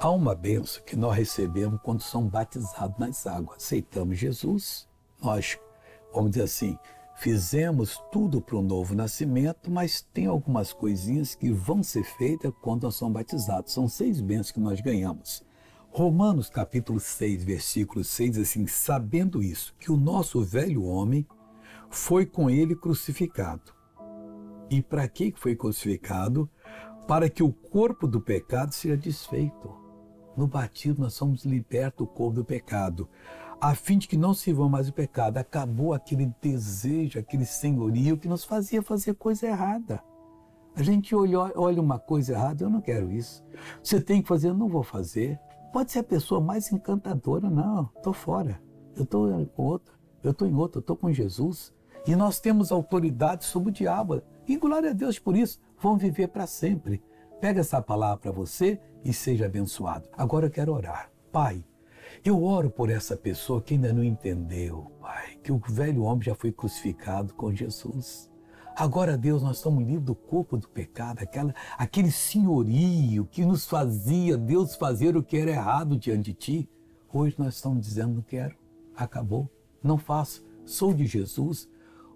Há uma benção que nós recebemos quando somos batizados nas águas. Aceitamos Jesus, nós, vamos dizer assim, fizemos tudo para o novo nascimento, mas tem algumas coisinhas que vão ser feitas quando nós somos batizados. São seis bênçãos que nós ganhamos. Romanos capítulo 6, versículo 6 diz assim: Sabendo isso, que o nosso velho homem foi com ele crucificado. E para que foi crucificado? Para que o corpo do pecado seja desfeito no batismo nós somos libertos do corpo do pecado, a fim de que não sirvam mais o pecado. Acabou aquele desejo, aquele senhorio que nos fazia fazer coisa errada. A gente olha, olha uma coisa errada, eu não quero isso. Você tem que fazer, eu não vou fazer. Pode ser a pessoa mais encantadora, não, estou fora. Eu estou com outra, eu estou em outra, eu estou com Jesus. E nós temos autoridade sobre o diabo. E glória a Deus por isso. Vamos viver para sempre. Pega essa palavra para você e seja abençoado. Agora eu quero orar. Pai, eu oro por essa pessoa que ainda não entendeu, Pai, que o velho homem já foi crucificado com Jesus. Agora, Deus, nós estamos livres do corpo do pecado, aquela, aquele senhorio que nos fazia, Deus, fazer o que era errado diante de Ti. Hoje nós estamos dizendo, não quero, acabou, não faço, sou de Jesus.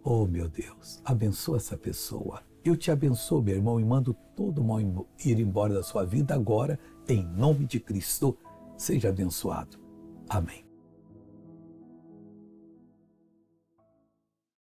Oh, meu Deus, abençoa essa pessoa eu te abençoo, meu irmão, e mando todo mal ir embora da sua vida agora, em nome de Cristo. Seja abençoado. Amém.